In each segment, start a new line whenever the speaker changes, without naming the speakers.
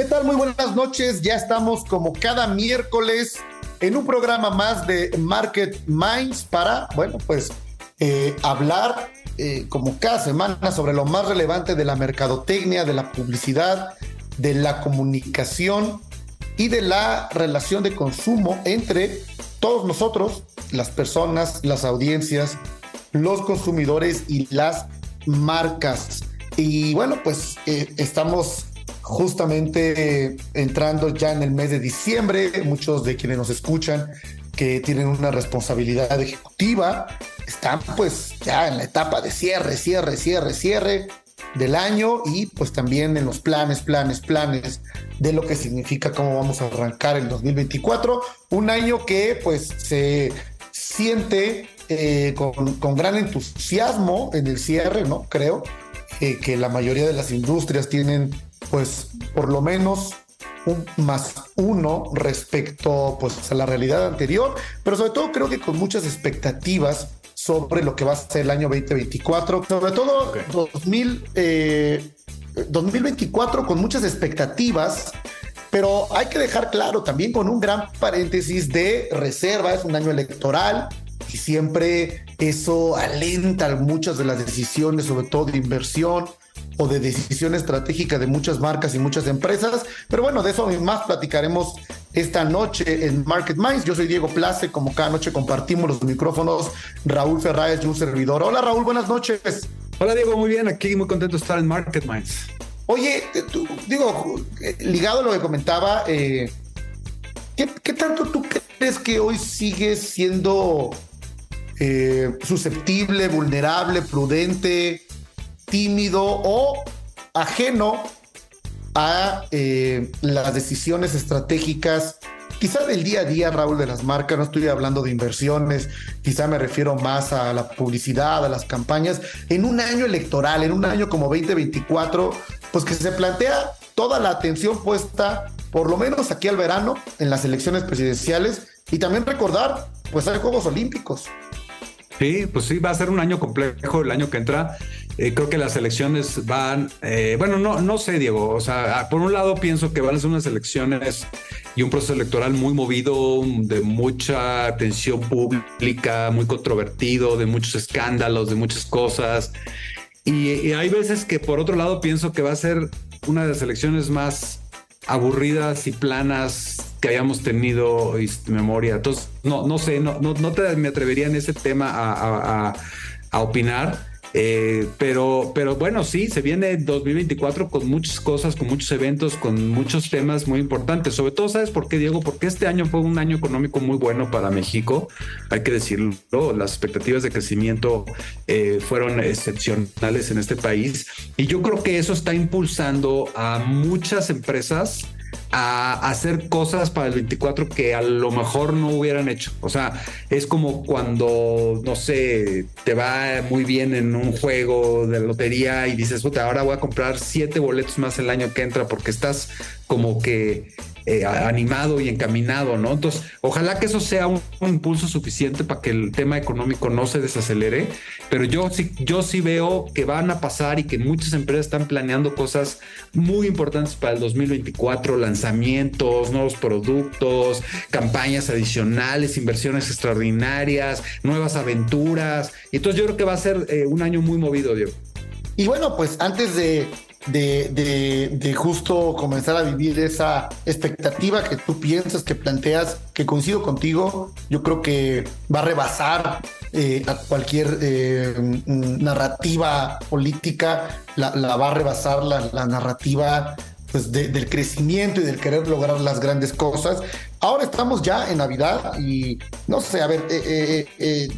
¿Qué tal? Muy buenas noches. Ya estamos como cada miércoles en un programa más de Market Minds para, bueno, pues eh, hablar eh, como cada semana sobre lo más relevante de la mercadotecnia, de la publicidad, de la comunicación y de la relación de consumo entre todos nosotros, las personas, las audiencias, los consumidores y las marcas. Y bueno, pues eh, estamos justamente entrando ya en el mes de diciembre. Muchos de quienes nos escuchan que tienen una responsabilidad ejecutiva están pues ya en la etapa de cierre, cierre, cierre, cierre del año y pues también en los planes, planes, planes de lo que significa cómo vamos a arrancar el 2024. Un año que pues se siente eh, con, gran entusiasmo en el cierre, ¿no? Creo eh, que la mayoría de las industrias tienen pues por lo menos un más uno respecto pues a la realidad anterior, pero sobre todo creo que con muchas expectativas sobre lo que va a ser el año 2024, sobre todo 2000, 2024 eh, con muchas expectativas, pero hay que dejar claro también con un gran paréntesis de reserva, es un año electoral y siempre eso alenta muchas de las decisiones, sobre todo de inversión o de decisión estratégica de muchas marcas y muchas empresas. Pero bueno, de eso más platicaremos esta noche en Market Minds. Yo soy Diego Place, como cada noche compartimos los micrófonos Raúl Ferráez y un servidor. Hola Raúl, buenas noches.
Hola Diego, muy bien, aquí muy contento de estar en Market Minds.
Oye, eh, digo, eh, ligado a lo que comentaba, eh, ¿qué, tanto tú crees que hoy sigue siendo susceptible, vulnerable, prudente? Tímido o ajeno a eh, las decisiones estratégicas, quizá del día a día, Raúl, de las marcas, no estoy hablando de inversiones, quizá me refiero más a la publicidad, a las campañas, en un año electoral, en un año como 2024, pues que se plantea toda la atención puesta, por lo menos aquí al verano, en las elecciones presidenciales, y también recordar, pues hay Juegos Olímpicos.
Sí, pues sí, va a ser un año complejo el año que entra. Eh, creo que las elecciones van, eh, bueno, no, no sé, Diego. O sea, por un lado pienso que van a ser unas elecciones y un proceso electoral muy movido, de mucha atención pública, muy controvertido, de muchos escándalos, de muchas cosas. Y, hay veces que por otro lado pienso que va a ser una de las elecciones más aburridas y planas que hayamos tenido memoria. Entonces, no, no sé, no, no, no te, me atrevería en ese tema a, a opinar eh, pero, pero bueno, sí, se viene 2024 con muchas cosas, con muchos eventos, con muchos temas muy importantes. Sobre todo, ¿sabes por qué, Diego? Porque este año fue un año económico muy bueno para México, hay que decirlo. Las expectativas de crecimiento eh, fueron excepcionales en este país y yo creo que eso está impulsando a muchas empresas a hacer cosas para el 24 que a lo mejor no hubieran hecho. O sea, es como cuando, no sé, te va muy bien en un juego de lotería y dices, puta, ahora voy a comprar siete boletos más el año que entra porque estás como que eh, animado y encaminado, ¿no? Entonces, ojalá que eso sea un, impulso suficiente para que el tema económico no se desacelere, pero yo sí, yo sí veo que van a pasar y que muchas empresas están planeando cosas muy importantes para el 2024, lanzamientos, nuevos productos, campañas adicionales, inversiones extraordinarias, nuevas aventuras. Entonces yo creo que va a ser eh, un año muy movido, Diego.
Y bueno, pues antes de de, de, justo comenzar a vivir esa expectativa que tú piensas, que planteas, que coincido contigo, yo creo que va a rebasar eh, a cualquier eh, narrativa política, la, va a rebasar la, la narrativa pues, del crecimiento y del querer lograr las grandes cosas. Ahora estamos ya en Navidad y no sé, a ver, eh, eh,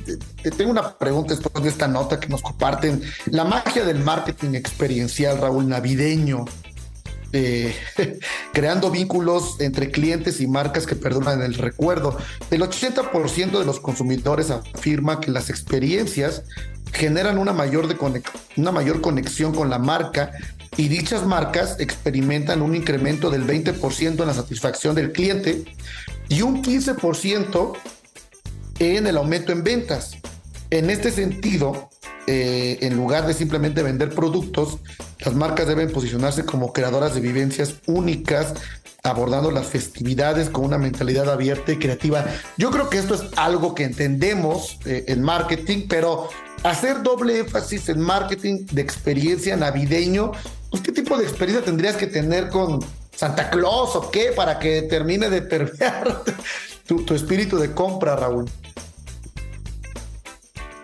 eh, tengo una pregunta después de esta nota que nos comparten. La magia del marketing experiencial, Raúl, navideño, creando vínculos entre clientes y marcas que perduran el recuerdo. El 80% de los consumidores afirma que las experiencias generan una mayor, de una mayor conexión con la marca y dichas marcas experimentan un incremento del 20% en la satisfacción del cliente y un 15% en el aumento en ventas. En este sentido, eh, en lugar de simplemente vender productos, las marcas deben posicionarse como creadoras de vivencias únicas, abordando las festividades con una mentalidad abierta y creativa. Yo creo que esto es algo que entendemos eh, en marketing, pero hacer doble énfasis en marketing de experiencia navideño pues, ¿qué tipo de experiencia tendrías que tener con Santa Claus o qué para que termine de permear tu, espíritu de compra, Raúl?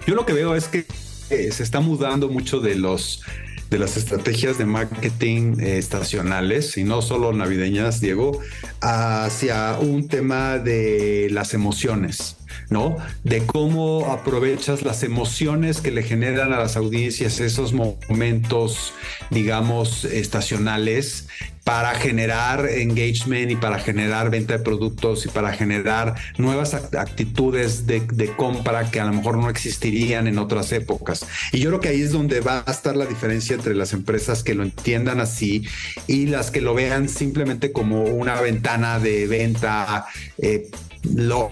Yo lo que veo es que eh, se está mudando mucho de los de las estrategias de marketing eh, estacionales y no solo navideñas, Diego, hacia un tema de las emociones. ¿No? De cómo aprovechas las emociones que le generan a las audiencias esos momentos, digamos, estacionales para generar engagement y para generar venta de productos y para generar nuevas actitudes de, compra que a lo mejor no existirían en otras épocas. Y yo creo que ahí es donde va a estar la diferencia entre las empresas que lo entiendan así y las que lo vean simplemente como una ventana de venta. Eh, lo,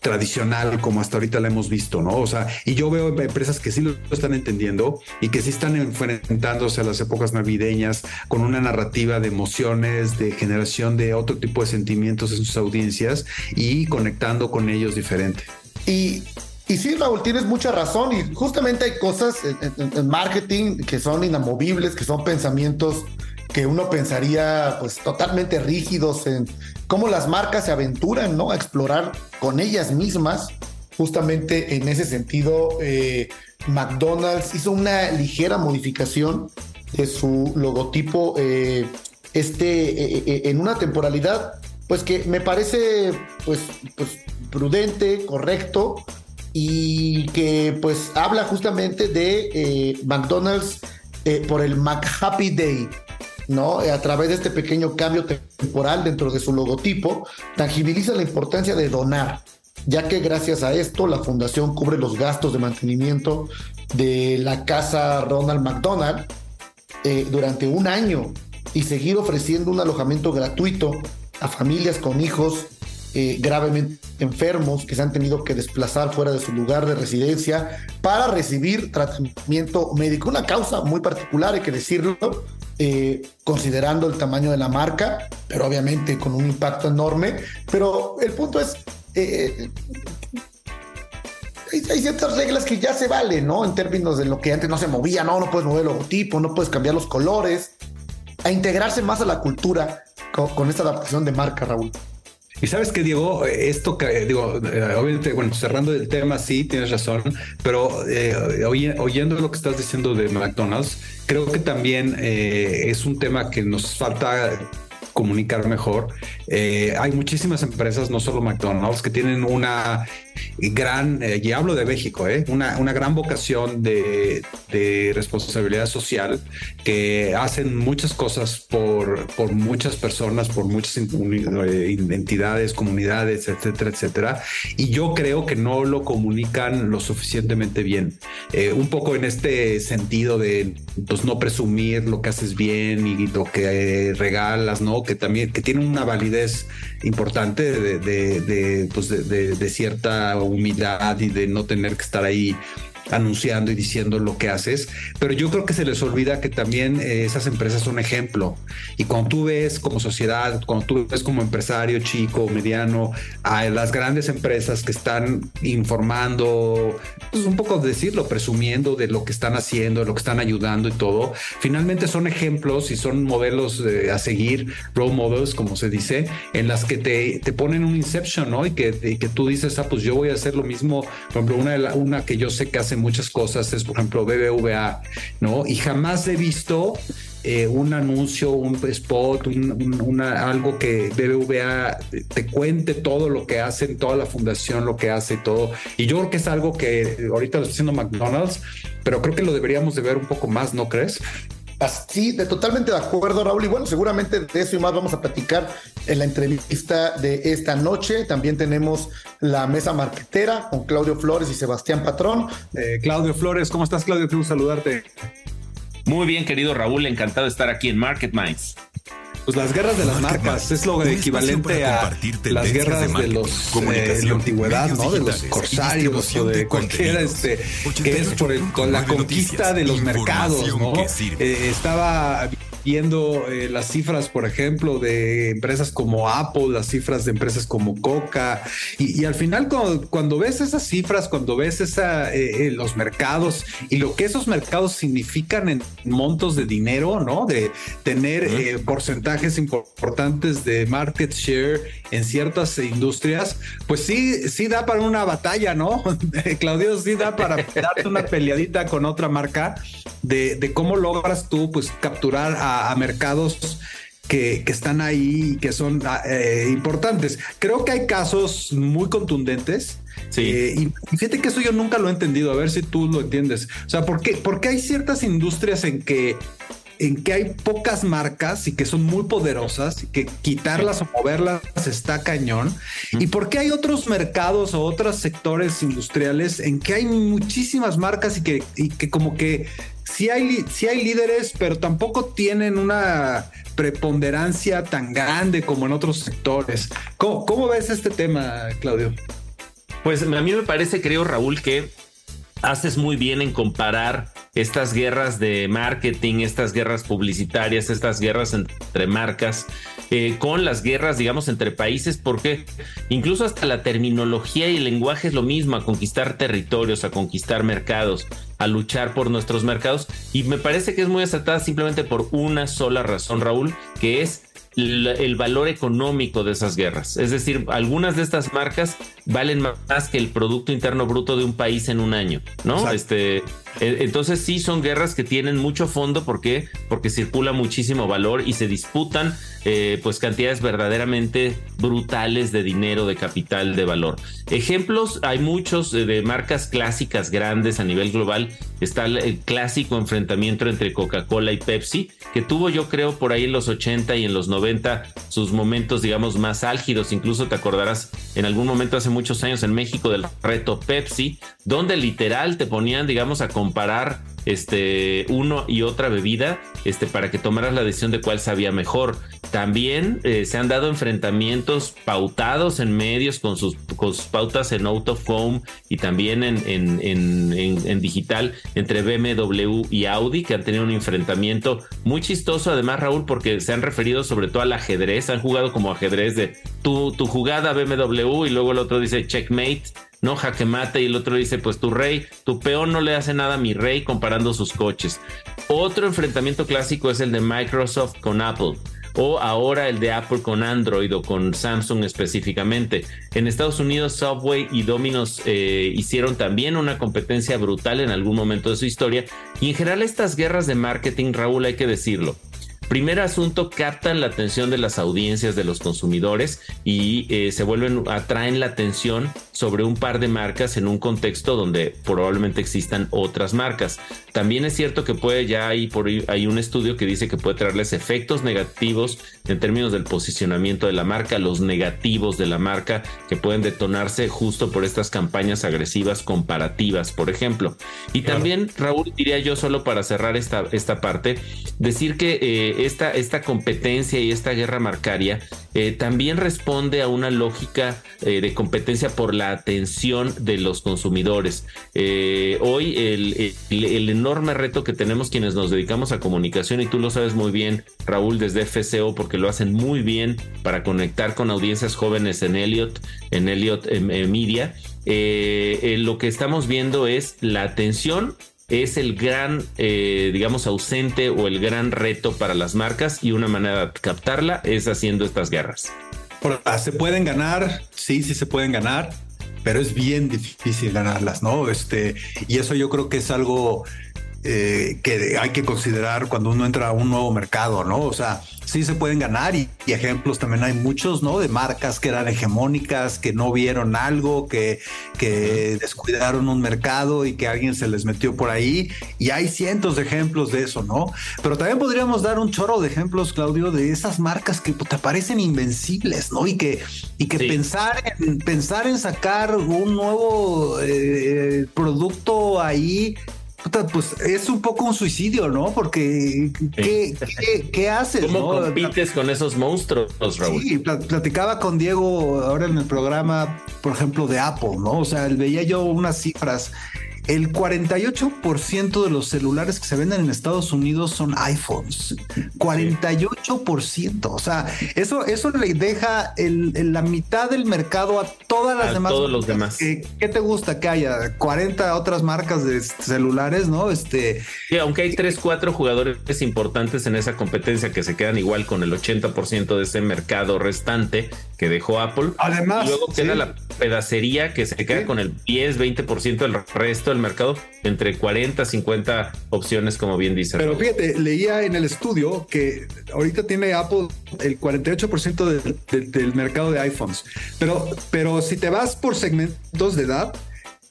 tradicional como hasta ahorita la hemos visto, ¿no? O sea, y yo veo empresas que sí lo están entendiendo y que sí están enfrentándose a las épocas navideñas con una narrativa de emociones, de generación de otro tipo de sentimientos en sus audiencias y conectando con ellos diferente.
Y y sí, Raúl, tienes mucha razón. Y justamente hay cosas en, marketing que son inamovibles, que son pensamientos que uno pensaría pues totalmente rígidos en cómo las marcas se aventuran, ¿no? A explorar con ellas mismas. Justamente en ese sentido, eh, McDonald's hizo una ligera modificación de su logotipo eh, este, eh, en una temporalidad, pues que me parece pues, pues prudente, correcto y que pues habla justamente de McDonald's por el McHappy Day, ¿no? A través de este pequeño cambio temporal dentro de su logotipo, tangibiliza la importancia de donar, ya que gracias a esto la fundación cubre los gastos de mantenimiento de la casa Ronald McDonald eh, durante un año y seguir ofreciendo un alojamiento gratuito a familias con hijos eh, gravemente enfermos que se han tenido que desplazar fuera de su lugar de residencia para recibir tratamiento médico. Una causa muy particular, hay que decirlo, eh, considerando el tamaño de la marca, pero obviamente con un impacto enorme. Pero el punto es, eh, hay, ciertas reglas que ya se valen, ¿no? En términos de lo que antes no se movía, no, no puedes mover el logotipo, no puedes cambiar los colores, a integrarse más a la cultura con esta adaptación de marca, Raúl.
Y sabes que, Diego, esto que digo, eh, obviamente, bueno, cerrando el tema, sí, tienes razón, pero eh, oyendo lo que estás diciendo de McDonald's, creo que también eh, es un tema que nos falta comunicar mejor. hay muchísimas empresas, no solo McDonald's, que tienen una gran, eh, y hablo de México, eh, una, una gran vocación de, de, responsabilidad social que hacen muchas cosas por, por muchas personas, por muchas eh, entidades, comunidades, etcétera, etcétera. Y yo creo que no lo comunican lo suficientemente bien. Eh, un poco en este sentido de pues, no presumir lo que haces bien y lo que regalas, ¿no? Que también que tiene una validez importante de, de, de, pues de cierta humildad y de no tener que estar ahí anunciando y diciendo lo que haces, pero yo creo que se les olvida que también eh, esas empresas son ejemplo. Y cuando tú ves como sociedad, cuando tú ves como empresario chico, mediano, a las grandes empresas que están informando, pues un poco decirlo, presumiendo de lo que están haciendo, de lo que están ayudando y todo, finalmente son ejemplos y son modelos a seguir, role models, como se dice, en las que te, te ponen un inception, ¿no? Y que, que tú dices, ah, pues yo voy a hacer lo mismo. Por ejemplo, una, una que yo sé que muchas cosas es, por ejemplo, BBVA, ¿no? Y jamás he visto eh, un anuncio, un spot, una, algo que BBVA te cuente todo lo que hacen, toda la fundación, lo que hace y todo. Y yo creo que es algo que ahorita lo está haciendo McDonald's, pero creo que lo deberíamos de ver un poco más, ¿no crees?
Así, de totalmente de acuerdo, Raúl. Y bueno, seguramente de eso y más vamos a platicar en la entrevista de esta noche. También tenemos la mesa marquetera con Claudio Flores y Sebastián Patrón.
Eh, Claudio Flores, ¿cómo estás, Claudio? Quiero saludarte.
Muy bien, querido Raúl, encantado de estar aquí en Market Minds.
Pues las guerras de las marcas es lo equivalente a las guerras de, los eh, la antigüedad, ¿no? De los corsarios o de cualquiera este que es por el, con la conquista de los mercados, ¿no? Eh, estaba viendo eh, las cifras, por ejemplo, de empresas como Apple, las cifras de empresas como Coca, y, al final cuando, ves esas cifras, cuando ves esa, eh, eh, los mercados y lo que esos mercados significan en montos de dinero, ¿no? De tener porcentajes importantes de market share en ciertas industrias, pues sí, sí da para una batalla, ¿no? Claudio, sí da para darte una peleadita con otra marca de, de cómo logras tú, pues, capturar a a, mercados que, están ahí y que son ah, eh, importantes. Creo que hay casos muy contundentes. Sí. Eh, y fíjate que eso yo nunca lo he entendido. A ver si tú lo entiendes. O sea, ¿por qué, porque hay ciertas industrias en que en que hay pocas marcas y que son muy poderosas y que quitarlas o moverlas está cañón. ¿Y por qué hay otros mercados o otros sectores industriales en que hay muchísimas marcas y que, y que como que sí hay, hay líderes, pero tampoco tienen una preponderancia tan grande como en otros sectores. ¿Cómo, cómo ves este tema, Claudio?
Pues a mí me parece, creo, Raúl, que haces muy bien en comparar estas guerras de marketing, estas guerras publicitarias, estas guerras entre marcas, eh, con las guerras, digamos, entre países, porque incluso hasta la terminología y el lenguaje es lo mismo, a conquistar territorios, a conquistar mercados, a luchar por nuestros mercados. Y me parece que es muy acertada simplemente por una sola razón, Raúl, que es el valor económico de esas guerras. Es decir, algunas de estas marcas valen más que el Producto Interno Bruto de un país en un año, ¿no? Este, e, entonces sí son guerras que tienen mucho fondo. Porque porque circula muchísimo valor y se disputan eh, pues cantidades verdaderamente brutales de dinero de capital de valor. Ejemplos hay muchos eh, de marcas clásicas grandes a nivel global. Está el clásico enfrentamiento entre Coca-Cola y Pepsi que tuvo yo creo por ahí en los 80 y en los 90 sus momentos digamos más álgidos. Incluso te acordarás en algún momento hace muchos años en México del reto Pepsi donde literal te ponían digamos a comparar este, uno y otra bebida este, para que tomaras la decisión de cuál sabía mejor. También eh, se han dado enfrentamientos pautados en medios con sus, pautas en out of home y también en, en, digital entre BMW y Audi, que han tenido un enfrentamiento muy chistoso, además, Raúl, porque se han referido sobre todo al ajedrez, han jugado como ajedrez de tu, tu jugada BMW y luego el otro dice checkmate no jaque mate y el otro dice pues tu rey, tu peón no le hace nada a mi rey comparando sus coches. Otro enfrentamiento clásico es el de Microsoft con Apple o ahora el de Apple con Android o con Samsung específicamente. En Estados Unidos Subway y Domino's eh, hicieron también una competencia brutal en algún momento de su historia y en general estas guerras de marketing, Raúl, hay que decirlo, Primer asunto, captan la atención de las audiencias de los consumidores y eh, se vuelven, atraen la atención sobre un par de marcas en un contexto donde probablemente existan otras marcas. También es cierto que puede, ya hay, por, hay un estudio que dice que puede traerles efectos negativos en términos del posicionamiento de la marca, los negativos de la marca que pueden detonarse justo por estas campañas agresivas comparativas, por ejemplo. Y también, Raúl, diría yo solo para cerrar esta, esta parte, decir que eh, eh, esta, esta competencia y esta guerra marcaria eh, también responde a una lógica eh, de competencia por la atención de los consumidores. hoy el, el, enorme reto que tenemos quienes nos dedicamos a comunicación, y tú lo sabes muy bien, Raúl, desde FCO, porque lo hacen muy bien para conectar con audiencias jóvenes en Elliot, en Elliot Media, lo que estamos viendo es la atención es el gran, eh, digamos, ausente o el gran reto para las marcas y una manera de captarla es haciendo estas guerras.
Se pueden ganar, sí, sí se pueden ganar, pero es bien difícil ganarlas, ¿no? Este, y eso yo creo que es algo eh, que hay que considerar cuando uno entra a un nuevo mercado, ¿no? O sea, sí se pueden ganar y, ejemplos también hay muchos, ¿no? De marcas que eran hegemónicas, que no vieron algo, que, que descuidaron un mercado y que alguien se les metió por ahí. Y hay cientos de ejemplos de eso, ¿no? Pero también podríamos dar un chorro de ejemplos, Claudio, de esas marcas que te parecen invencibles, ¿no? Y que, y que pensar, en, pensar en sacar un nuevo eh, producto ahí pues es un poco un suicidio, ¿no? Porque ¿qué, qué, haces?
¿Cómo compites con esos monstruos, Raúl?
Sí, platicaba con Diego ahora en el programa, por ejemplo, de Apple, ¿no? O sea, veía yo unas cifras el 48% de los celulares que se venden en Estados Unidos son iPhones. 48%. O sea, eso, eso le deja la mitad del mercado a todas las demás.
Todos los demás.
¿Qué, te gusta que haya? 40 otras marcas de celulares, ¿no? Este.
Sí, aunque hay 3, 4 jugadores importantes en esa competencia que se quedan igual con el 80% de ese mercado restante que dejó Apple.
Además.
Y luego queda la pedacería que se queda con el 10, 20% del resto del mercado entre 40, 50 opciones, como bien dice.
Pero fíjate, leía en el estudio que ahorita tiene Apple el 48% del mercado de iPhones. Pero, pero si te vas por segmentos de edad,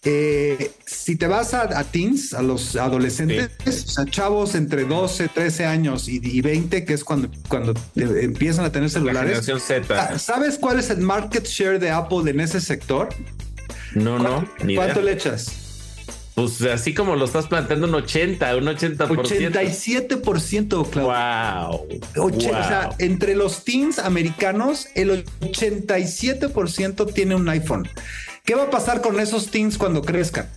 eh, si te vas a, teens, a los adolescentes, a chavos entre 12, 13 años y, 20, que es cuando, cuando empiezan a tener celulares.
Z.
¿Sabes cuál es el market share de Apple en ese sector?
No, no.
¿Cuánto le echas?
Pues así como lo estás planteando, un 80, un 80%.
87%,
Claudio.
Wow. O sea, entre los teens americanos, el 87% tiene un iPhone. ¿Qué va a pasar con esos teens cuando crezcan?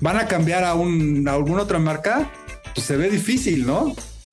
¿Van a cambiar a, un, a alguna otra marca? Pues se ve difícil, ¿no?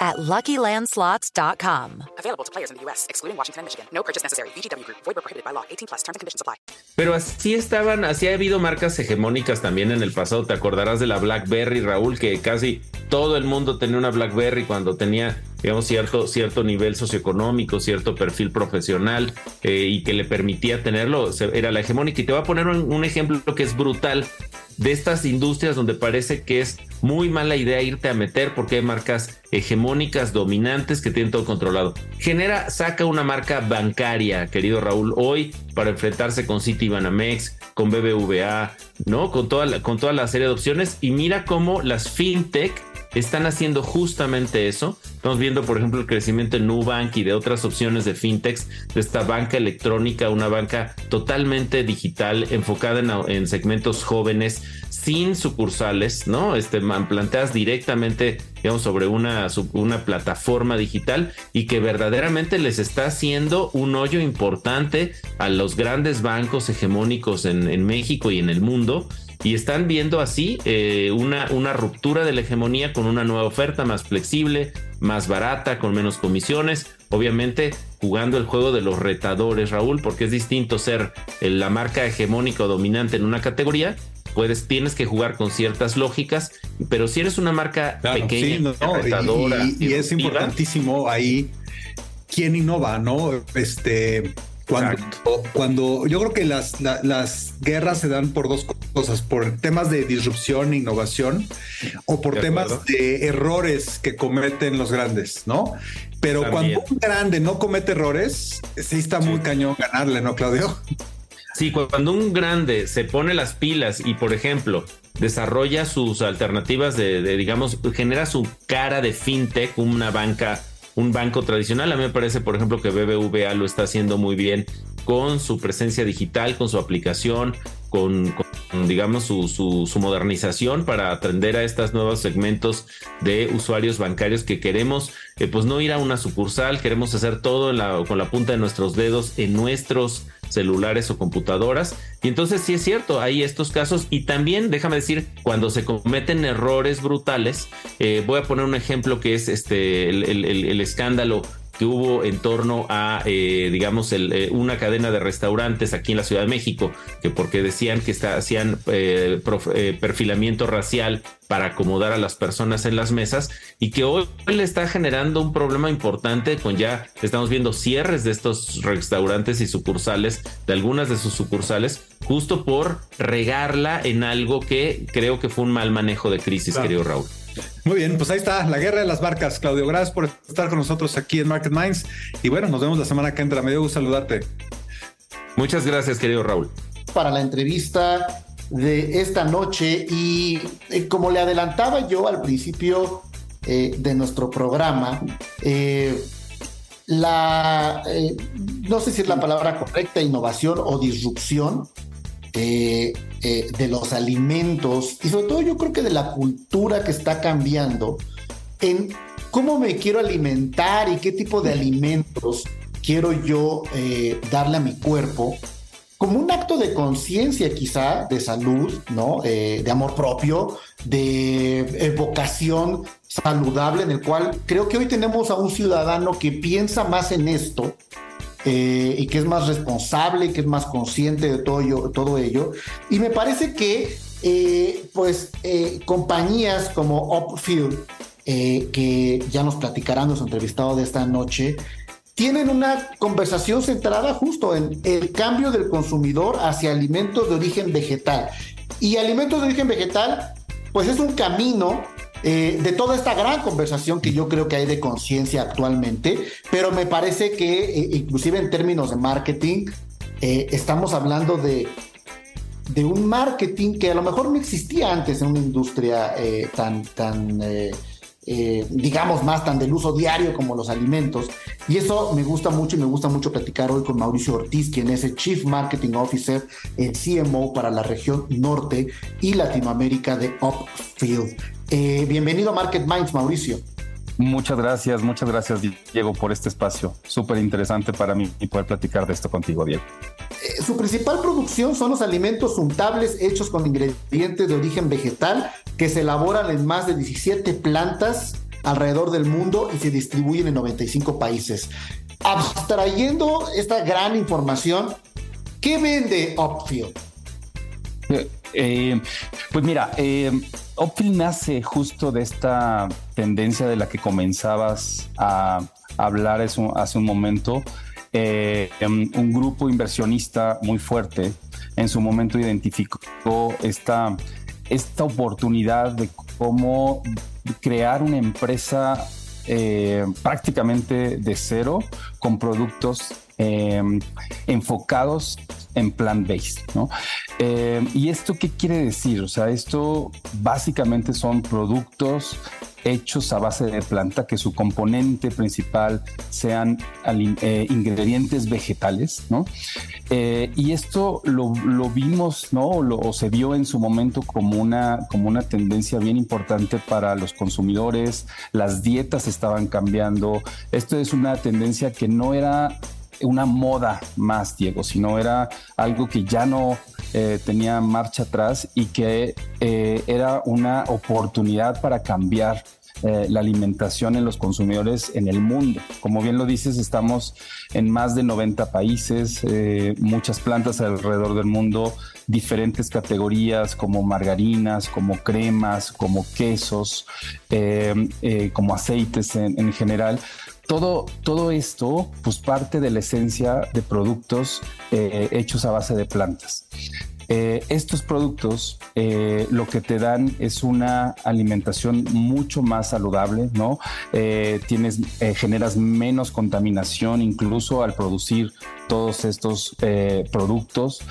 at LuckyLandSlots.com. Available to players in the U.S., excluding Washington and Michigan. No purchase necessary. VGW Group. Void prohibited by law. 18 plus. Terms and conditions apply.
Pero así estaban, así ha habido marcas hegemónicas también en el pasado. Te acordarás de la BlackBerry, Raúl, que casi todo el mundo tenía una BlackBerry cuando tenía digamos, cierto, cierto nivel socioeconómico, cierto perfil profesional eh, y que le permitía tenerlo, era la hegemónica. Y te voy a poner un, un, ejemplo que es brutal de estas industrias donde parece que es muy mala idea irte a meter porque hay marcas hegemónicas, dominantes que tienen todo controlado. Genera, saca una marca bancaria, querido Raúl, hoy para enfrentarse con Citibanamex, con BBVA, ¿no? Con toda la, con toda la serie de opciones y mira cómo las fintech están haciendo justamente eso. Estamos viendo, por ejemplo, el crecimiento de Nubank y de otras opciones de fintechs, de esta banca electrónica, una banca totalmente digital, enfocada en, segmentos jóvenes, sin sucursales, ¿no? Este, planteas directamente, digamos, sobre una, una plataforma digital y que verdaderamente les está haciendo un hoyo importante a los grandes bancos hegemónicos en México y en el mundo y están viendo así eh, una, una ruptura de la hegemonía con una nueva oferta más flexible, más barata, con menos comisiones, obviamente jugando el juego de los retadores, Raúl, porque es distinto ser la marca hegemónica o dominante en una categoría, puedes, tienes que jugar con ciertas lógicas, pero si eres una marca pequeña, retadora,
y, es importantísimo ahí quién innova, ¿no? Este, cuando, cuando, yo creo que las, las guerras se dan por dos cosas, por temas de disrupción innovación o por temas de errores que cometen los grandes, ¿no? Pero cuando un grande no comete errores, sí está muy cañón ganarle, ¿no, Claudio?
Sí, cuando un grande se pone las pilas y, por ejemplo, desarrolla sus alternativas de, de digamos, genera su cara de fintech, una banca un banco tradicional. A mí me parece, por ejemplo, que BBVA lo está haciendo muy bien con su presencia digital, con su aplicación, con, digamos, su, su, modernización para atender a estos nuevos segmentos de usuarios bancarios que queremos, eh, pues no ir a una sucursal, queremos hacer todo con la punta de nuestros dedos en nuestros celulares o computadoras. Y entonces sí es cierto, hay estos casos y también, déjame decir, cuando se cometen errores brutales, eh, voy a poner un ejemplo que es este el, el escándalo que hubo en torno a, eh, digamos, eh, una cadena de restaurantes aquí en la Ciudad de México, que porque decían que hacían eh, perfilamiento racial para acomodar a las personas en las mesas y que hoy le está generando un problema importante con ya estamos viendo cierres de estos restaurantes y sucursales, de algunas de sus sucursales, justo por regarla en algo que creo que fue un mal manejo de crisis, querido Raúl.
Muy bien, pues ahí está la guerra de las barcas. Claudio, gracias por estar con nosotros aquí en Market Minds. Y bueno, nos vemos la semana que entra. Me dio gusto saludarte.
Muchas gracias, querido Raúl.
Para la entrevista de esta noche y eh, como le adelantaba yo al principio eh, de nuestro programa, eh, la, no sé si es la palabra correcta, innovación o disrupción, eh, eh, de los alimentos y sobre todo yo creo que de la cultura que está cambiando en cómo me quiero alimentar y qué tipo de alimentos quiero yo eh, darle a mi cuerpo como un acto de conciencia quizá, de salud, ¿no? de amor propio, de vocación saludable, en el cual creo que hoy tenemos a un ciudadano que piensa más en esto eh, y que es más responsable y que es más consciente de todo, todo ello. Y me parece que, eh, pues, eh, compañías como Upfield, que ya nos platicarán los entrevistados de esta noche, tienen una conversación centrada justo en el cambio del consumidor hacia alimentos de origen vegetal. Y alimentos de origen vegetal, pues es un camino eh, de toda esta gran conversación que yo creo que hay de conciencia actualmente, pero me parece que eh, inclusive en términos de marketing, eh, estamos hablando de, de un marketing que a lo mejor no existía antes en una industria tan, tan digamos, más tan del uso diario como los alimentos. Y eso me gusta mucho y me gusta mucho platicar hoy con Mauricio Ortiz, quien es el Chief Marketing Officer, el CMO para la región norte y Latinoamérica de Upfield. Eh, bienvenido a Market Minds, Mauricio.
Muchas gracias, muchas gracias Diego por este espacio. Súper interesante para mí y poder platicar de esto contigo, Diego.
Eh, su principal producción son los alimentos untables hechos con ingredientes de origen vegetal que se elaboran en más de 17 plantas alrededor del mundo y se distribuyen en 95 países. Abstrayendo esta gran información, ¿qué vende Upfield?
Eh, pues mira, eh, nace justo de esta tendencia de la que comenzabas a hablar hace un momento. Eh, em, un grupo inversionista muy fuerte en su momento identificó esta, esta oportunidad de cómo crear una empresa eh, prácticamente de cero con productos em, enfocados en plant-based, ¿no? Eh, ¿Y esto qué quiere decir? O sea, esto básicamente son productos hechos a base de planta, que su componente principal sean eh, ingredientes vegetales, ¿no? Eh, y esto lo, vimos, ¿no? o se vio en su momento como una, como una tendencia bien importante para los consumidores, las dietas estaban cambiando, esto es una tendencia que no era una moda más, Diego, sino era algo que ya no eh, tenía marcha atrás y que eh, era una oportunidad para cambiar eh, la alimentación en los consumidores en el mundo. Como bien lo dices, estamos en más de 90 países, muchas plantas alrededor del mundo, diferentes categorías como margarinas, como cremas, como quesos, como aceites en general todo, todo esto, pues parte de la esencia de productos eh, hechos a base de plantas. Eh, estos productos eh, lo que te dan es una alimentación mucho más saludable, ¿no? Eh, tienes, generas menos contaminación incluso al producir todos estos productos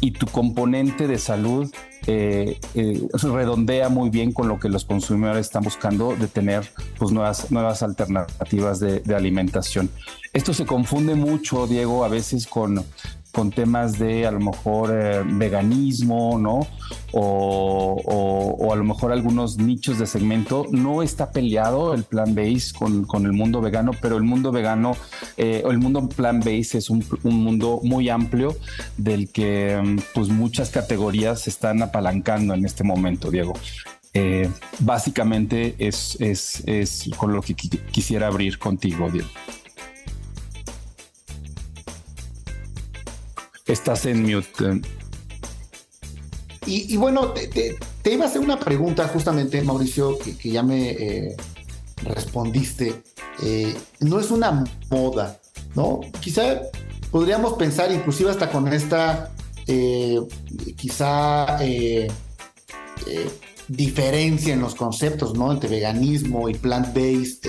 y tu componente de salud redondea muy bien con lo que los consumidores están buscando de tener pues, nuevas, nuevas alternativas de, de alimentación. Esto se confunde mucho, Diego, a veces con, con temas de a lo mejor eh, veganismo, ¿no? O, a lo mejor algunos nichos de segmento. No está peleado el plan base con, con el mundo vegano, pero el mundo vegano eh, o el mundo plan base es un, mundo muy amplio del que pues muchas categorías se están apalancando en este momento, Diego. Eh, básicamente es, es, es con lo que quisiera abrir contigo, Diego. Estás en mute.
Y, bueno, te, iba a hacer una pregunta justamente, Mauricio, que, ya me eh, respondiste. Eh, no es una moda, ¿no? Quizá podríamos pensar, inclusive hasta con esta, eh, quizá diferencia en los conceptos, ¿no? Entre veganismo y plant-based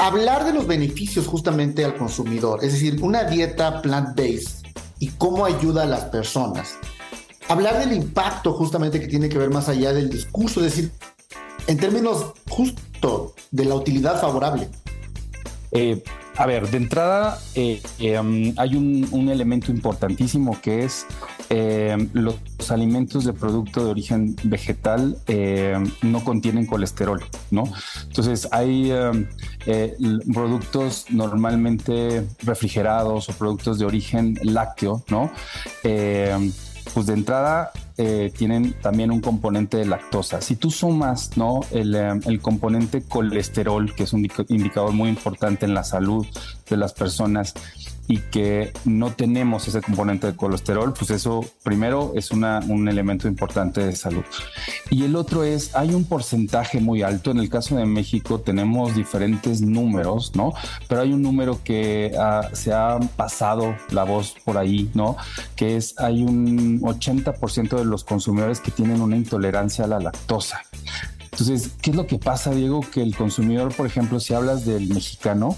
hablar de los beneficios justamente al consumidor, es decir, una dieta plant-based y cómo ayuda a las personas. Hablar del impacto justamente que tiene que ver más allá del discurso, es decir, en términos justo de la utilidad favorable.
Eh, a ver, de entrada eh, em, hay un, elemento importantísimo que es em, los alimentos de producto de origen vegetal em, no contienen colesterol, ¿no? Entonces hay eh, productos normalmente refrigerados o productos de origen lácteo, ¿no? pues de entrada eh, tienen también un componente de lactosa. Si tú sumas ¿no? el, eh, componente colesterol, que es un indicador muy importante en la salud de las personas, y que no tenemos ese componente de colesterol, pues eso primero es una, un elemento importante de salud. Y el otro es, hay un porcentaje muy alto, en el caso de México tenemos diferentes números, ¿no? Pero hay un número que ah, se ha pasado la voz por ahí, ¿no? Que es, hay un 80% de los consumidores que tienen una intolerancia a la lactosa. Entonces, ¿qué es lo que pasa, Diego? Que el consumidor, por ejemplo, si hablas del mexicano,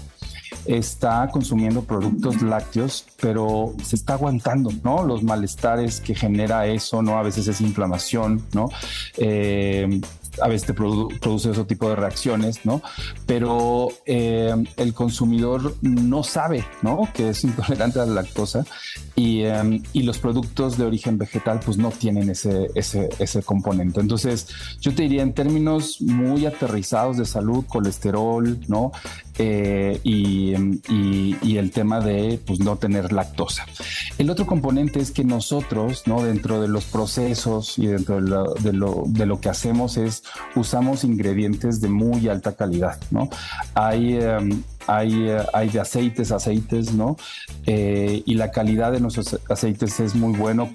está consumiendo productos lácteos, pero se está aguantando, ¿no? Los malestares que genera eso, ¿no? A veces es inflamación, ¿no? Eh, a veces te produce ese tipo de reacciones, ¿no? Pero eh, el consumidor no sabe, ¿no? Que es intolerante a la lactosa y, eh, y, los productos de origen vegetal pues no tienen ese, ese, ese componente. Entonces yo te diría en términos muy aterrizados de salud, colesterol, ¿no? Eh, y, y, y, el tema de pues, no tener lactosa. El otro componente es que nosotros, ¿no? dentro de los procesos y dentro de lo, de lo, de lo que hacemos es usamos ingredientes de muy alta calidad, ¿no? Hay, em, hay, eh, hay, de aceites, aceites, ¿no? Eh, y la calidad de nuestros aceites es muy bueno,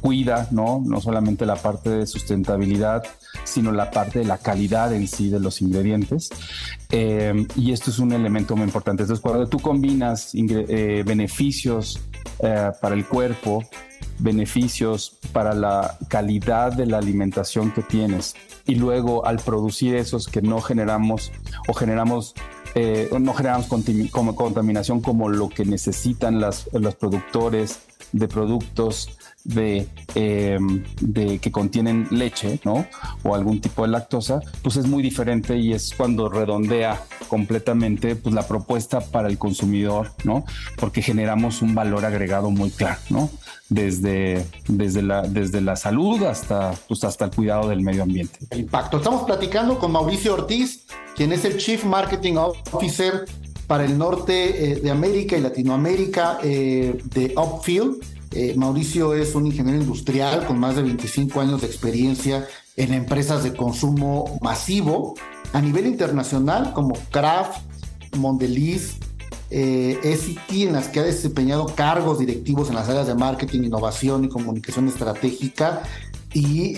cuida, ¿no? No solamente la parte de sustentabilidad, sino la parte de la calidad en sí de los ingredientes. Em, y esto es un elemento muy importante. Entonces, cuando tú combinas eh, beneficios para el cuerpo, beneficios para la calidad de la alimentación que tienes. Y luego al producir esos que no generamos o generamos eh, no generamos contaminación como lo que necesitan las, los productores de productos de, em, de, que contienen leche, ¿no? O algún tipo de lactosa, pues es muy diferente y es cuando redondea completamente pues, la propuesta para el consumidor, ¿no? Porque generamos un valor agregado muy claro, ¿no? Desde, desde, la, desde la salud hasta, pues, hasta el cuidado del medio ambiente.
Impacto. Estamos platicando con Mauricio Ortiz, quien es el Chief Marketing Officer para el norte eh, de América y Latinoamérica eh, de Upfield. Eh, Mauricio es un ingeniero industrial con más de 25 años de experiencia en empresas de consumo masivo a nivel internacional como Kraft, Mondeliz, eh, en las que ha desempeñado cargos directivos en las áreas de marketing, innovación y comunicación estratégica y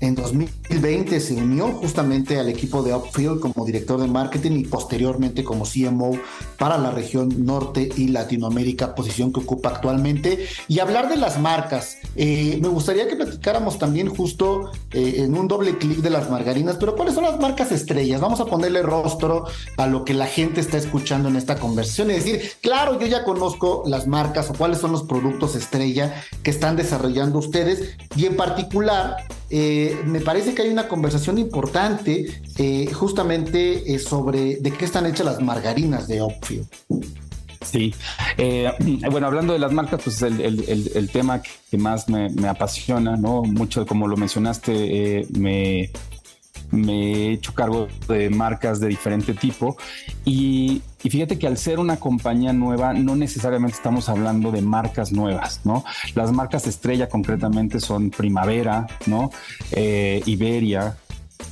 en 2020 se unió justamente al equipo de Upfield como director de marketing y posteriormente como CMO para la región norte y Latinoamérica, posición que ocupa actualmente. Y hablar de las marcas, eh, me gustaría que platicáramos también justo eh, en un doble clic de las margarinas, pero ¿cuáles son las marcas estrellas? Vamos a ponerle rostro a lo que la gente está escuchando en esta conversación y decir, claro, yo ya conozco las marcas o cuáles son los productos estrella que están desarrollando ustedes y en particular eh, me parece que hay una conversación importante eh, justamente eh, sobre de qué están hechas las margarinas de Opfield.
Sí, bueno, hablando de las marcas, pues el, el, tema que más me, me, apasiona, ¿no? Mucho, como lo mencionaste, me, me he hecho cargo de marcas de diferente tipo y, fíjate que al ser una compañía nueva no necesariamente estamos hablando de marcas nuevas, ¿no? Las marcas estrella concretamente son Primavera, ¿no? Eh, Iberia,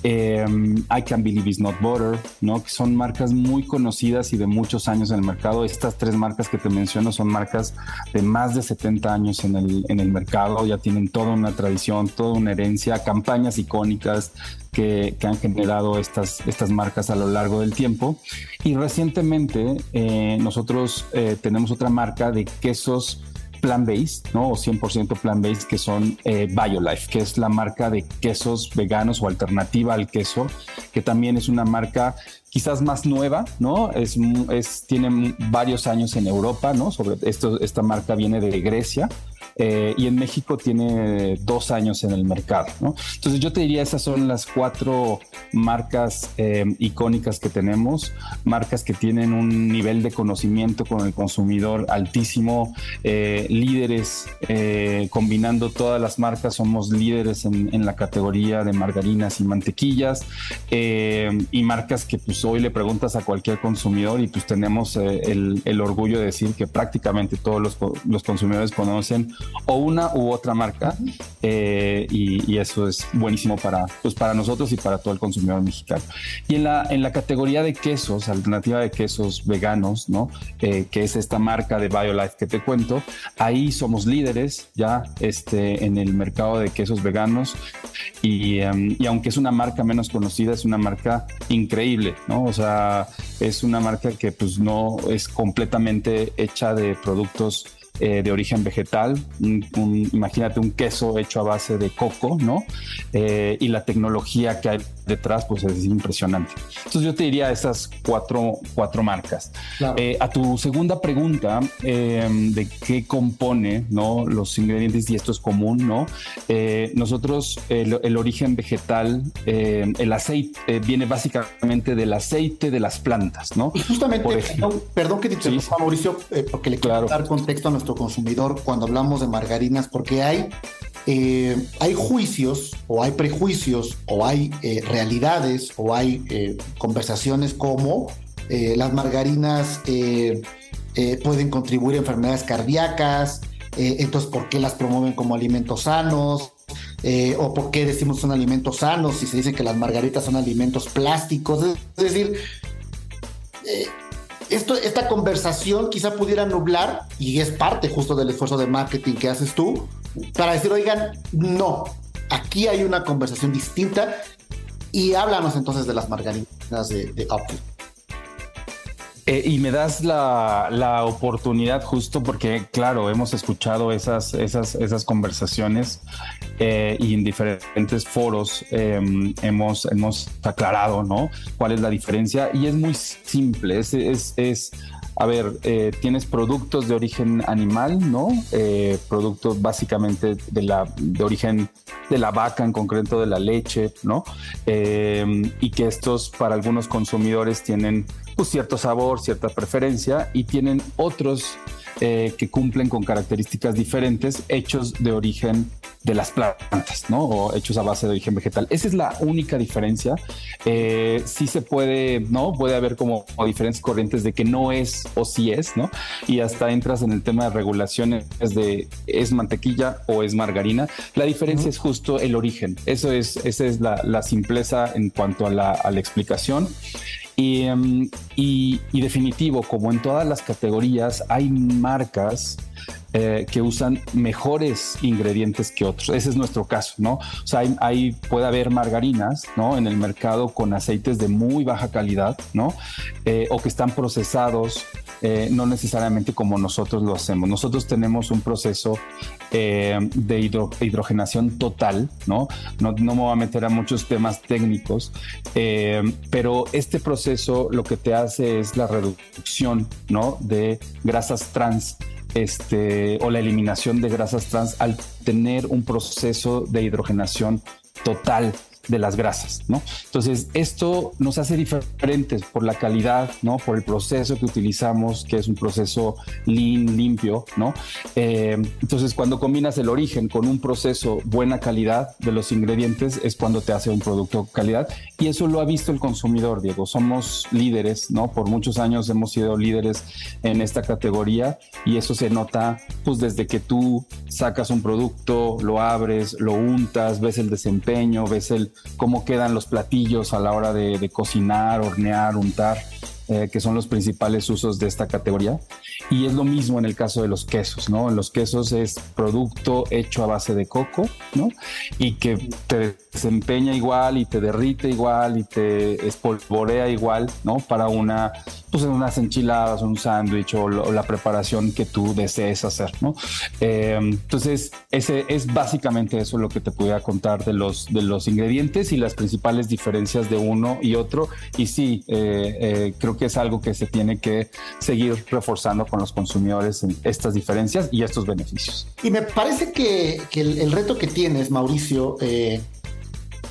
Em, I Can Believe It's Not Butter, ¿no? Que son marcas muy conocidas y de muchos años en el mercado. Estas tres marcas que te menciono son marcas de más de 70 años en el, en el mercado, ya tienen toda una tradición, toda una herencia, campañas icónicas que, que, han generado estas, estas marcas a lo largo del tiempo. Y recientemente eh, nosotros eh, tenemos otra marca de quesos plant-based, ¿no? O 100% plant-based, que son eh, BioLife, que es la marca de quesos veganos o alternativa al queso, que también es una marca quizás más nueva, ¿no? Es, es, tiene varios años en Europa, ¿no? Sobre esto, esta marca viene de Grecia eh, y en México tiene dos años en el mercado. ¿no? Entonces yo te diría, esas son las cuatro marcas eh, icónicas que tenemos, marcas que tienen un nivel de conocimiento con el consumidor altísimo, eh, líderes, combinando todas las marcas, somos líderes en, la categoría de margarinas y mantequillas y marcas que pues hoy le preguntas a cualquier consumidor y pues tenemos el, el, orgullo de decir que prácticamente todos los, los consumidores conocen o una u otra marca eh, y, eso es buenísimo para, pues para nosotros y para todo el consumidor mexicano. Y en la, en la categoría de quesos, alternativa de quesos veganos, ¿no? Eh, que es esta marca de BioLife que te cuento, ahí somos líderes ya este, en el mercado de quesos veganos y, em, y aunque es una marca menos conocida, es una marca increíble, ¿no? O sea, es una marca que pues no es completamente hecha de productos eh, de origen vegetal, imagínate un queso hecho a base de coco, ¿no? Eh, y la tecnología que hay detrás, pues es impresionante. Entonces yo te diría esas cuatro, cuatro marcas. Eh, a tu segunda pregunta em, de qué compone, ¿no? Los ingredientes, y esto es común, ¿no? nosotros, el, origen vegetal, el aceite, viene básicamente del aceite de las plantas, ¿no?
Y justamente, perdón, que te sí, Mauricio, porque le quiero dar contexto a nuestro consumidor cuando hablamos de margarinas, porque hay, eh, hay juicios o hay prejuicios o hay eh, realidades o hay eh, conversaciones como las margarinas pueden contribuir a enfermedades cardíacas, entonces ¿por qué las promueven como alimentos sanos? o por qué decimos son alimentos sanos si se dice que las margaritas son alimentos plásticos. Es decir, esto, esta conversación quizá pudiera nublar, y es parte justo del esfuerzo de marketing que haces tú, para decir, oigan, no, aquí hay una conversación distinta y háblanos entonces de las margarinas de, de
eh, y me das la, oportunidad justo porque, claro, hemos escuchado esas, esas, esas conversaciones eh, y en diferentes foros em, hemos, hemos aclarado, ¿no? ¿Cuál es la diferencia? Y es muy simple, es, es, es a ver, eh, tienes productos de origen animal, ¿no? productos básicamente de, la, de origen de la vaca, en concreto de la leche, ¿no? Em, y que estos para algunos consumidores tienen pues, cierto sabor, cierta preferencia y tienen otros eh, que cumplen con características diferentes, hechos de origen de las plantas, ¿no? O hechos a base de origen vegetal. Esa es la única diferencia. Eh, sí se puede, ¿no? Puede haber como diferentes corrientes de que no es o sí es, ¿no? Y hasta entras en el tema de regulaciones de es mantequilla o es margarina. La diferencia es justo el origen. Eso es, esa es la, simpleza en cuanto a la, a la explicación. Em, y, y, definitivo, como en todas las categorías, hay marcas eh, que usan mejores ingredientes que otros. Ese es nuestro caso, ¿no? O sea, hay, puede haber margarinas, ¿no? En el mercado con aceites de muy baja calidad, ¿no? Eh, o que están procesados eh, no necesariamente como nosotros lo hacemos. Nosotros tenemos un proceso de hidrogenación total, ¿no? ¿no? me voy a meter a muchos temas técnicos, pero este proceso lo que te hace es la reducción, ¿no? De grasas trans este, o la eliminación de grasas trans al tener un proceso de hidrogenación total de las grasas, ¿no? Entonces, esto nos hace diferentes por la calidad, ¿no? Por el proceso que utilizamos, que es un proceso lean, limpio, ¿no? Eh, entonces, cuando combinas el origen con un proceso buena calidad de los ingredientes, es cuando te hace un producto calidad. Y eso lo ha visto el consumidor, Diego. Somos líderes, ¿no? Por muchos años hemos sido líderes en esta categoría y eso se nota, pues, desde que tú sacas un producto, lo abres, lo untas, ves el desempeño, ves el cómo quedan los platillos a la hora de, cocinar, hornear, untar. Eh, que son los principales usos de esta categoría. Y es lo mismo en el caso de los quesos, ¿no? En los quesos es producto hecho a base de coco, ¿no? Y que te desempeña igual y te derrite igual y te espolvorea igual, ¿no? Para una, pues unas enchiladas, un sándwich o, la preparación que tú desees hacer, ¿no? Eh, entonces, ese es básicamente eso lo que te pudiera contar de los, de los ingredientes y las principales diferencias de uno y otro. Y sí, eh, creo que es algo que se tiene que seguir reforzando con los consumidores en estas diferencias y estos beneficios.
Y me parece que, el, reto que tienes, Mauricio, eh,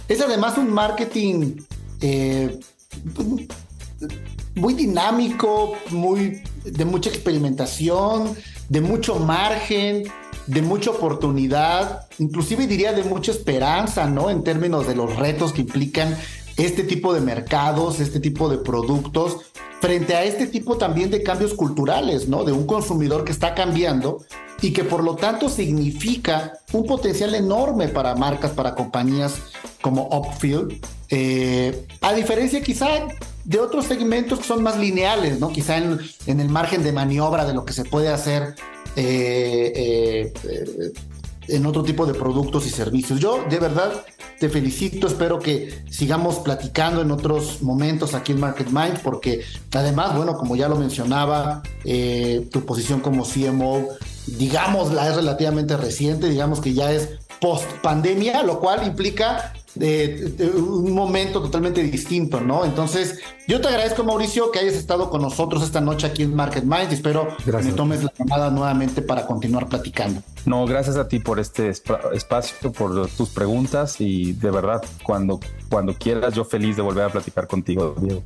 es además un marketing eh, muy dinámico, muy de mucha experimentación, de mucho margen, de mucha oportunidad, inclusive diría de mucha esperanza, ¿no? En términos de los retos que implican este tipo de mercados, este tipo de productos, frente a este tipo también de cambios culturales, ¿no? De un consumidor que está cambiando y que por lo tanto significa un potencial enorme para marcas, para compañías como Upfield, eh, a diferencia quizá de otros segmentos que son más lineales, ¿no? Quizá en, el margen de maniobra de lo que se puede hacer eh, eh, en otro tipo de productos y servicios. Yo de verdad te felicito, espero que sigamos platicando en otros momentos aquí en Market Mind, porque además, bueno, como ya lo mencionaba, eh, tu posición como CMO, digamos, la es relativamente reciente, digamos que ya es post pandemia, lo cual implica de, un momento totalmente distinto, ¿no? Entonces, yo te agradezco, Mauricio, que hayas estado con nosotros esta noche aquí en Market Mind. Espero que me tomes la llamada nuevamente para continuar platicando.
No, gracias a ti por este espacio, por tus preguntas y de verdad, cuando, cuando quieras, yo feliz de volver a platicar contigo, Diego.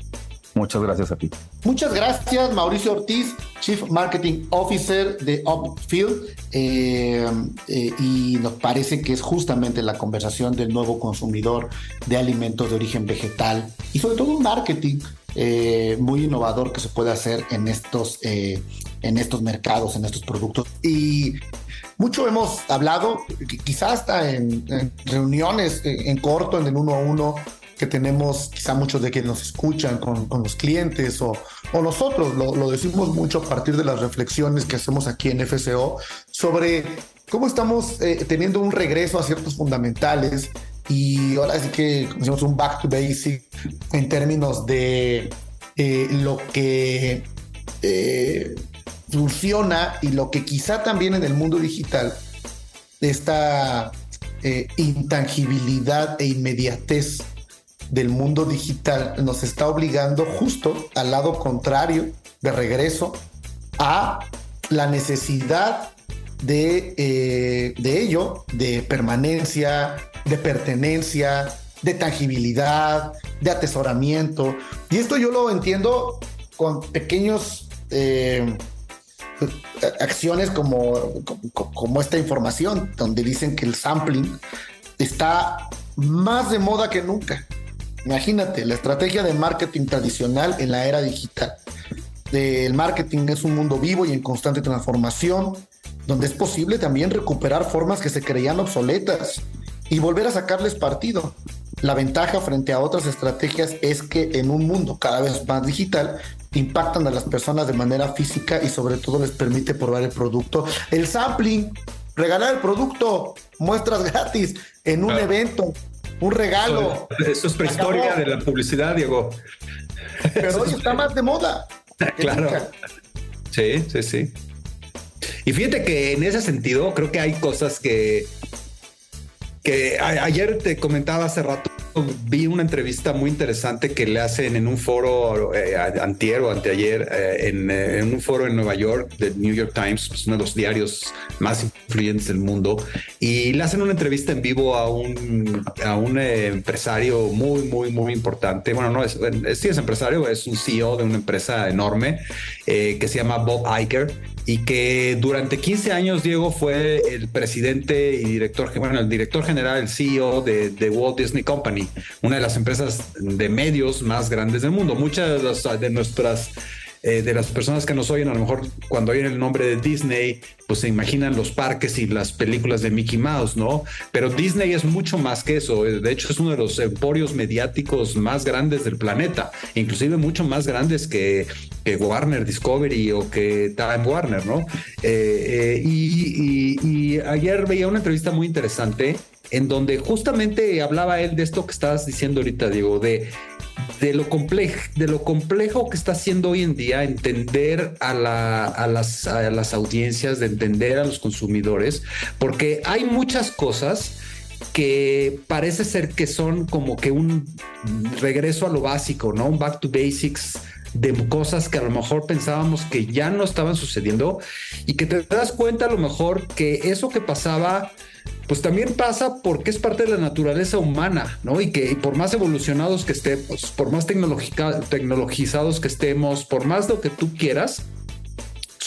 Muchas gracias a ti.
Muchas gracias, Mauricio Ortiz, Chief Marketing Officer de Upfield. Eh, eh, y nos parece que es justamente la conversación del nuevo consumidor de alimentos de origen vegetal y sobre todo un marketing eh, muy innovador que se puede hacer en estos, en estos mercados, en estos productos. Y mucho hemos hablado, quizás hasta en, en reuniones en corto, en el uno a uno que tenemos, quizá muchos de quienes nos escuchan con, los clientes o, o nosotros, lo, decimos mucho a partir de las reflexiones que hacemos aquí en FCO sobre cómo estamos eh, teniendo un regreso a ciertos fundamentales y ahora sí que hacemos un back to basic en términos de eh, lo que eh, funciona y lo que quizá también en el mundo digital esta intangibilidad e inmediatez del mundo digital nos está obligando justo al lado contrario, de regreso, a la necesidad de, eh, de ello, de permanencia, de pertenencia, de tangibilidad, de atesoramiento. Y esto yo lo entiendo con pequeños eh, acciones como, como esta información, donde dicen que el sampling está más de moda que nunca. Imagínate, la estrategia de marketing tradicional en la era digital. El marketing es un mundo vivo y en constante transformación, donde es posible también recuperar formas que se creían obsoletas y volver a sacarles partido. la ventaja frente a otras estrategias es que en un mundo cada vez más digital impactan a las personas de manera física y sobre todo les permite probar el producto. El sampling, regalar el producto, muestras gratis en un evento, un regalo.
Eso, es prehistoria de la publicidad, Diego.
Pero hoy está más de moda.
Claro. Sí, sí, sí. Y fíjate que en ese sentido creo que hay cosas que que ayer te comentaba hace rato, vi una entrevista muy interesante que le hacen en un foro eh, antier o anteayer, eh, eh, en, un foro en Nueva York, del New York Times, pues, uno de los diarios más influyentes del mundo, y le hacen una entrevista en vivo a un, a un empresario muy, muy, muy importante. Bueno, no es, sí es empresario, es un CEO de una empresa enorme que se llama Bob Iger y que durante 15 años, Diego, fue el presidente y director, bueno, el director general, el CEO de, de Walt Disney Company, una de las empresas de medios más grandes del mundo. Muchas de, de nuestras eh, de las personas que nos oyen, a lo mejor cuando oyen el nombre de Disney, pues se imaginan los parques y las películas de Mickey Mouse, ¿no? Pero Disney es mucho más que eso. Eh, de hecho, es uno de los emporios mediáticos más grandes del planeta, inclusive mucho más grandes que, Warner Discovery o que Time Warner, ¿no? Eh, y ayer veía una entrevista muy interesante en donde justamente hablaba él de esto que estabas diciendo ahorita, Diego, de de lo, complejo, de lo complejo que está haciendo hoy en día entender a, las, a las audiencias, de entender a los consumidores, porque hay muchas cosas que parece ser que son como que un regreso a lo básico, ¿no? Un back to basics de cosas que a lo mejor pensábamos que ya no estaban sucediendo y que te das cuenta a lo mejor que eso que pasaba pues también pasa porque es parte de la naturaleza humana, ¿no? Y que por más evolucionados que estemos, por más tecnologizados que estemos, por más lo que tú quieras,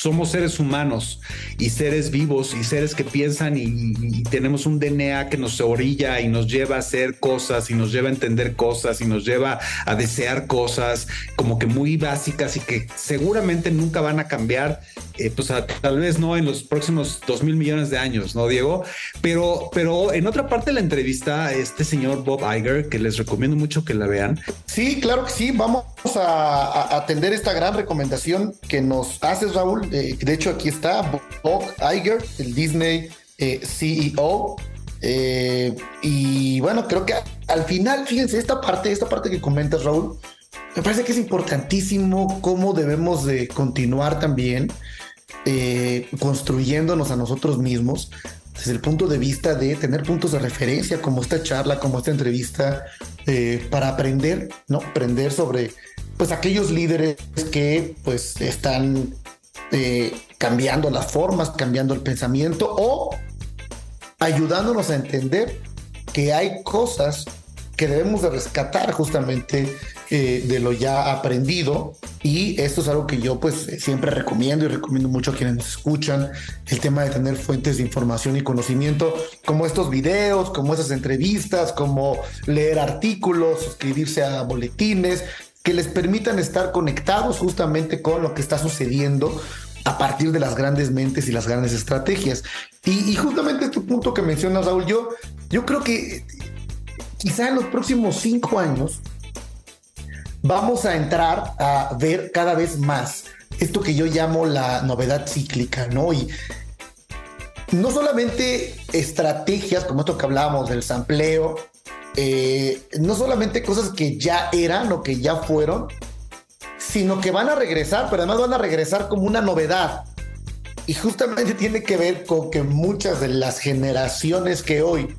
somos seres humanos y seres vivos y seres que piensan y, tenemos un DNA que nos orilla y nos lleva a hacer cosas y nos lleva a entender cosas y nos lleva a desear cosas como que muy básicas y que seguramente nunca van a cambiar, eh, pues tal vez no en los próximos dos mil millones de años, ¿no, Diego? Pero, pero en otra parte de la entrevista, este señor Bob Iger, que les recomiendo mucho que la vean.
Sí, claro que sí, vamos a atender esta gran recomendación que nos haces, Raúl eh, de hecho, aquí está Bob Iger, el Disney eh, CEO. Eh, y bueno, creo que al final, fíjense, esta parte, esta parte que comentas, Raúl, me parece que es importantísimo cómo debemos de continuar también construyendo a nosotros mismos desde el punto de vista de tener puntos de referencia como esta charla, como esta entrevista, para aprender, ¿no? Aprender sobre pues aquellos líderes que pues están eh, cambiando las formas, cambiando el pensamiento o ayudándonos a entender que hay cosas que debemos de rescatar justamente eh, de lo ya aprendido. Y esto es algo que yo pues siempre recomiendo y recomiendo mucho a quienes escuchan el tema de tener fuentes de información y conocimiento como estos videos, como esas entrevistas, como leer artículos, suscribirse a boletines que les permitan estar conectados justamente con lo que está sucediendo a partir de las grandes mentes y las grandes estrategias. Y, justamente este punto que mencionas, Raúl, yo, yo creo que quizá en los próximos cinco años vamos a entrar a ver cada vez más esto que yo llamo la novedad cíclica, ¿no? Y no solamente estrategias como esto que hablábamos del sampleo, eh, no solamente cosas que ya eran o que ya fueron, sino que van a regresar, pero además van a regresar como una novedad. Y justamente tiene que ver con que muchas de las generaciones que hoy,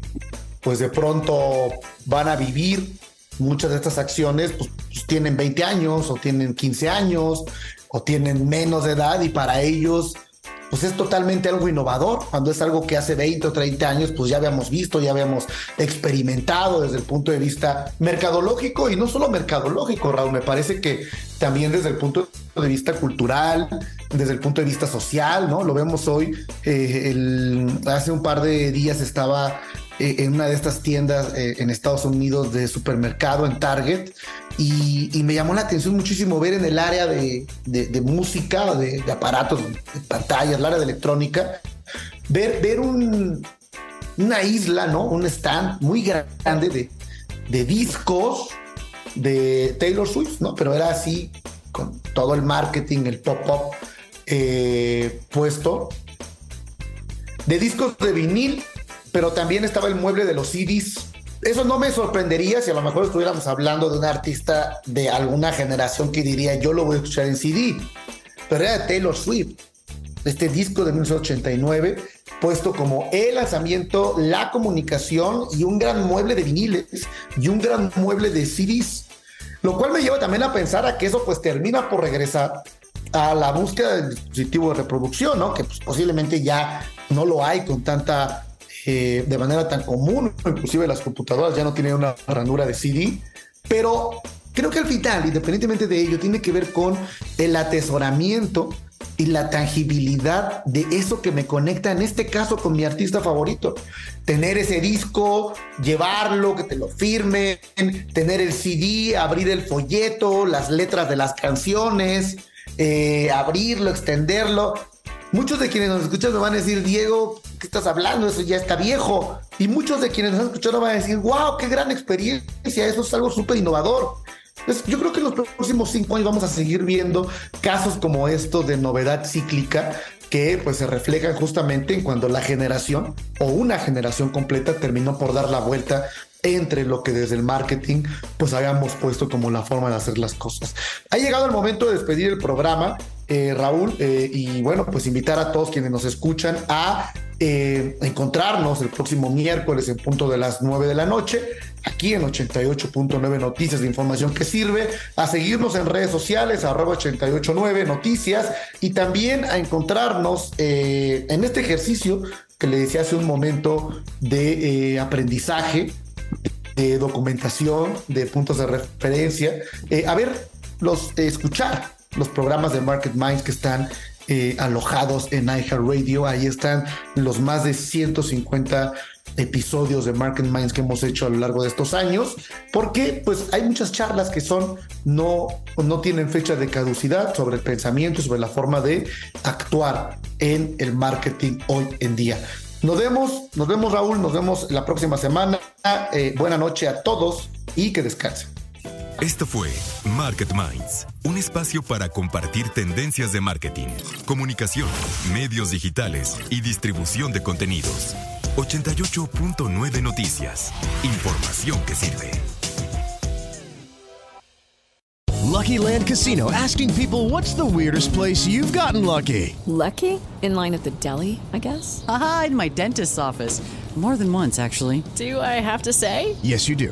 pues de pronto van a vivir muchas de estas acciones, pues, pues tienen 20 años o tienen 15 años o tienen menos de edad y para ellos pues es totalmente algo innovador, cuando es algo que hace 20 o 30 años pues ya habíamos visto, ya habíamos experimentado desde el punto de vista mercadológico y no solo mercadológico, Raúl, me parece que también desde el punto de vista cultural, desde el punto de vista social, ¿no? Lo vemos hoy, eh, hace un par de días estaba eh, en una de estas tiendas eh, en Estados Unidos de supermercado, en Target, y, me llamó la atención muchísimo ver en el área de, música, de, aparatos, de pantallas, el área de electrónica, ver, ver un, una isla, ¿no? Un stand muy grande de, de discos de Taylor Swift, ¿no? Pero era así, con todo el marketing, el pop-up eh, puesto. De discos de vinil, pero también estaba el mueble de los CDs. Eso no me sorprendería si a lo mejor estuviéramos hablando de un artista de alguna generación que diría yo lo voy a escuchar en CD. Pero era Taylor Swift. Este disco de 1989, puesto como el lanzamiento, la comunicación y un gran mueble de viniles y un gran mueble de CDs. Lo cual me lleva también a pensar a que eso pues termina por regresar a la búsqueda del dispositivo de reproducción, ¿no? Que pues, posiblemente ya no lo hay con tanta, eh, de manera tan común, inclusive las computadoras ya no tienen una ranura de CD, pero creo que al final, independientemente de ello, tiene que ver con el atesoramiento y la tangibilidad de eso que me conecta, en este caso con mi artista favorito. Tener ese disco, llevarlo, que te lo firmen, tener el CD, abrir el folleto, las letras de las canciones, eh, abrirlo, extenderlo. Muchos de quienes nos escuchan me van a decir, Diego, ¿qué estás hablando? Eso ya está viejo. Y muchos de quienes nos han escuchado van a decir, wow, qué gran experiencia, eso es algo súper innovador. Yo creo que en los próximos cinco años vamos a seguir viendo casos como estos de novedad cíclica que pues se reflejan justamente en cuando la generación o una generación completa terminó por dar la vuelta entre lo que desde el marketing pues habíamos puesto como la forma de hacer las cosas. Ha llegado el momento de despedir el programa, eh, Raúl, eh, y bueno, pues invitar a todos quienes nos escuchan a eh, encontrarnos el próximo miércoles en punto de las 9 de la noche, aquí en 88.9 Noticias de Información que Sirve, a seguirnos en redes sociales, arroba 889 Noticias, y también a encontrarnos en este ejercicio que le decía hace un momento de aprendizaje, de documentación, de puntos de referencia, a ver, los, escuchar los programas de Market Minds que están eh, alojados en iHeartRadio. Ahí están los más de 150 episodios de Market Minds que hemos hecho a lo largo de estos años, porque pues hay muchas charlas que son no no tienen fecha de caducidad sobre el pensamiento, sobre la forma de actuar en el marketing hoy en día. Nos vemos, nos vemos Raúl, nos vemos la próxima semana. Eh, buena noche a todos y que descansen.
Esto fue Market Minds, un espacio para compartir tendencias de marketing, comunicación, medios digitales y distribución de contenidos. 88.9 Noticias. Información que sirve.
Lucky Land Casino asking people what's the weirdest place you've gotten lucky?
Lucky? In line at the deli, I guess?
Aha, in my dentist's office. More than once, actually.
Do I have to say?
Yes, you do.